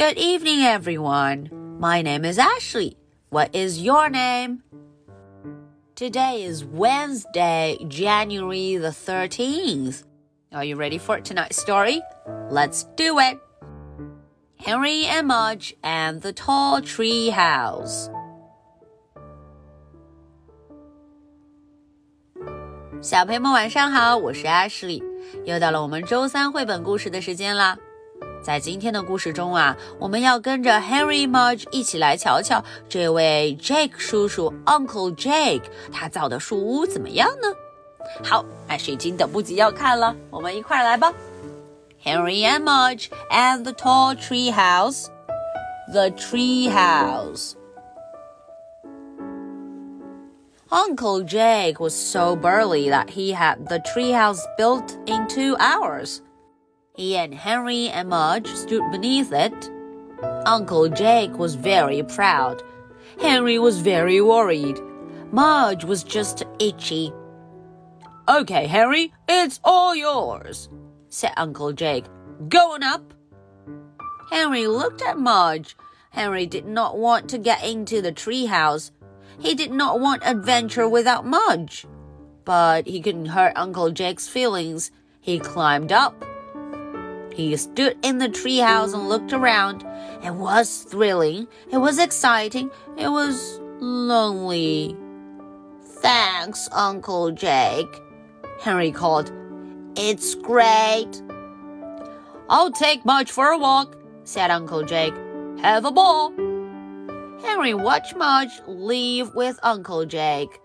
Good evening, everyone. My name is Ashley. What is your name? Today is Wednesday, January the 13th. Are you ready for tonight's story? Let's do it. Henry and Mudge and the Tall Tree House. 小朋友们晚上好，我是 Ashley，又到了我们周三绘本故事的时间啦。 在今天的故事中啊，我们要跟着 Henry Mudge 一起来瞧瞧这位 Jake 叔叔 Uncle Jake 他造的树屋怎么样呢？好，Ashley 已经等不及要看了，我们一块来吧。Henry and Mudge and the Tall Tree House. The Tree House. Uncle Jake was so burly that he had the treehouse built in two hours. He and Henry and Mudge stood beneath it. Uncle Jake was very proud. Henry was very worried. Mudge was just itchy. Okay, Henry, it's all yours, said Uncle Jake. Going up. Henry looked at Mudge. Henry did not want to get into the treehouse. He did not want adventure without Mudge. But he couldn't hurt Uncle Jake's feelings. He climbed up. He stood in the treehouse and looked around. It was thrilling. It was exciting. It was lonely. Thanks, Uncle Jake. Henry called. It's great. I'll take Mudge for a walk, said Uncle Jake. Have a ball. Henry watched Mudge leave with Uncle Jake.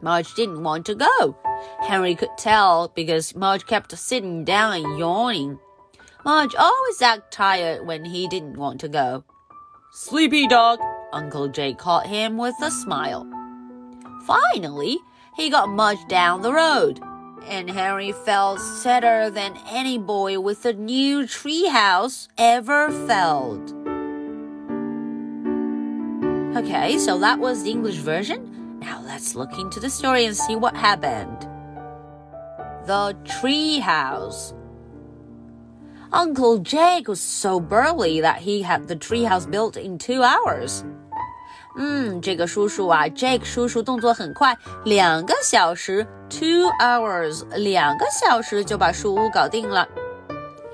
Mudge didn't want to go. Henry could tell because Mudge kept sitting down and yawning. Mudge always acted tired when he didn't want to go. Sleepy dog, Uncle Jake caught him with a smile. Finally, he got Mudge down the road, and Henry felt sadder than any boy with a new treehouse ever felt. Okay, so that was the English version. Now let's look into the story and see what happened the treehouse. Uncle Jake was so burly that he had the treehouse built in two hours. Hmm, 嗯，这个叔叔啊，Jake 叔叔动作很快，两个小时，two hours，两个小时就把树屋搞定了。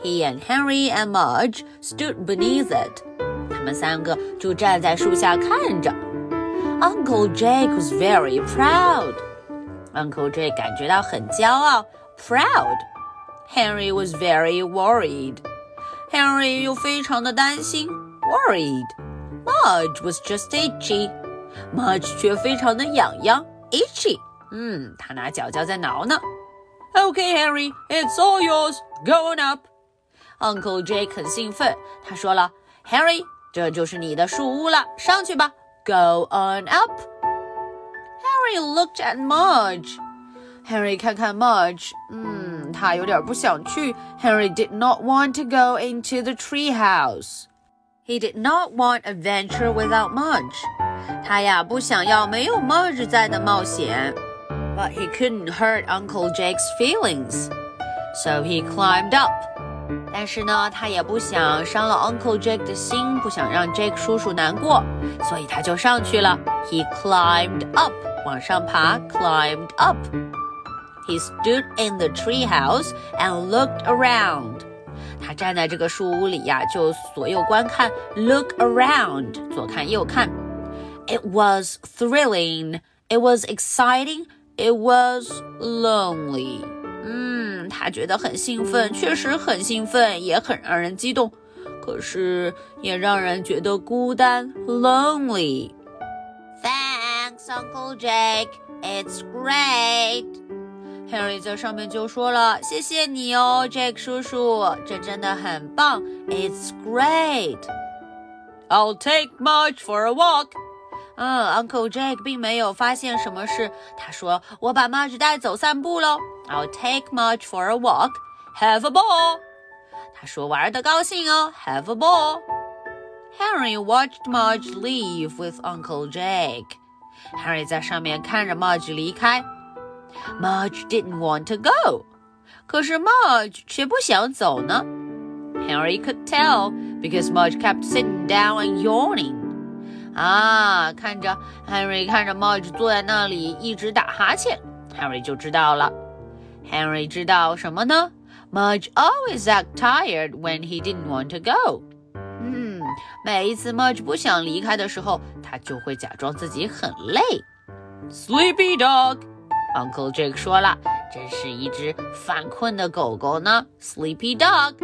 He and Henry and Mudge stood beneath it。他们三个就站在树下看着。Uncle Jake was very proud。Uncle Jake 感觉到很骄傲。，proud. Henry was very worried. Henry 又非常的担心，worried. Mudge was just itchy. Mudge 却非常的痒痒，itchy. 嗯，他拿脚脚在挠呢。Okay, Henry, it's all yours. Going up. Uncle Jake 很兴奋，他说了，Henry，这就是你的树屋了，上去吧。Go on up. Harry looked at Mudge. Harry 看看 Mudge，嗯，他有点不想去。Harry did not want to go into the tree house. He did not want adventure without Mudge. 他呀不想要没有 Mudge 在的冒险。But he couldn't hurt Uncle Jake's feelings, so he climbed up. 但是呢，他也不想伤了 Uncle Jake 的心，不想让 Jake 叔叔难过，所以他就上去了。He climbed up，往上爬，climbed up。 He stood in the tree house and looked around。他站在这个树屋里呀，就左右观看，look around，左看右看。It was thrilling. It was exciting. It was lonely. 嗯，他觉得很兴奋，确实很兴奋，也很让人激动，可是也让人觉得孤单，lonely。Thanks, Uncle Jake. It's great. Harry 在上面就说了：“谢谢你哦，Jack 叔叔，这真的很棒。It's great. I'll take March for a walk.” 嗯，Uncle Jack 并没有发现什么事。他说：“我把 Marge 带走散步喽。” I'll take Marge for a walk. Have a ball. 他说玩的高兴哦，Have a ball. Harry watched Marge leave with Uncle Jack. Harry 在上面看着 Marge 离开。Marge didn't want to go. 可是 Marge 却不想走呢。Harry could tell because Mudge kept sitting down and yawning. 啊，看着 Henry 看着 Mudge 坐在那里一直打哈欠，Henry 就知道了。Henry 知道什么呢？Mudge always act tired when he didn't want to go. 嗯，每一次 Mudge 不想离开的时候，他就会假装自己很累。Sleepy dog, Uncle Jake 说了，真是一只犯困的狗狗呢。Sleepy dog.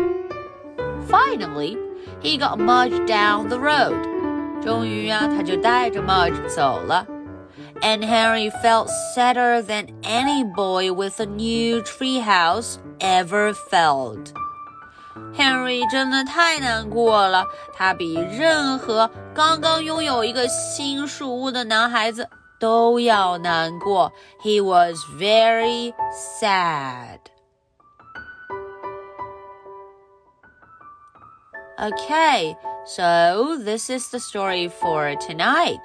Finally, he got Mudge down the road. 终于啊，他就带着 Mudge 走了。And Harry felt sadder than any boy with a new treehouse ever felt. Henry 真的太难过了，他比任何刚刚拥有一个新树屋的男孩子 都要难过。He was very sad. Okay, so this is the story for tonight.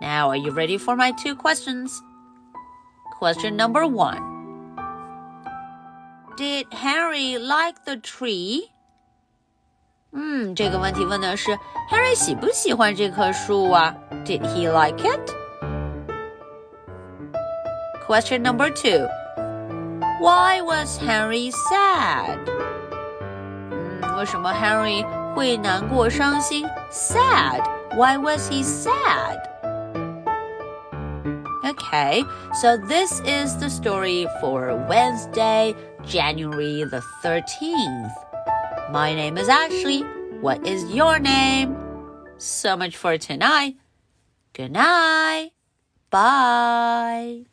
Now, are you ready for my two questions? Question number one Did Harry like the tree? 嗯，这个问题问的是 Harry 喜不喜欢这棵树啊？Did he like it? Question number two Why was Harry sad? 嗯，为什么 Harry 会难过伤心？Sad. Why was he sad? Okay, so this is the story for Wednesday, January the 13th. My name is Ashley. What is your name? So much for tonight. Good night. Bye.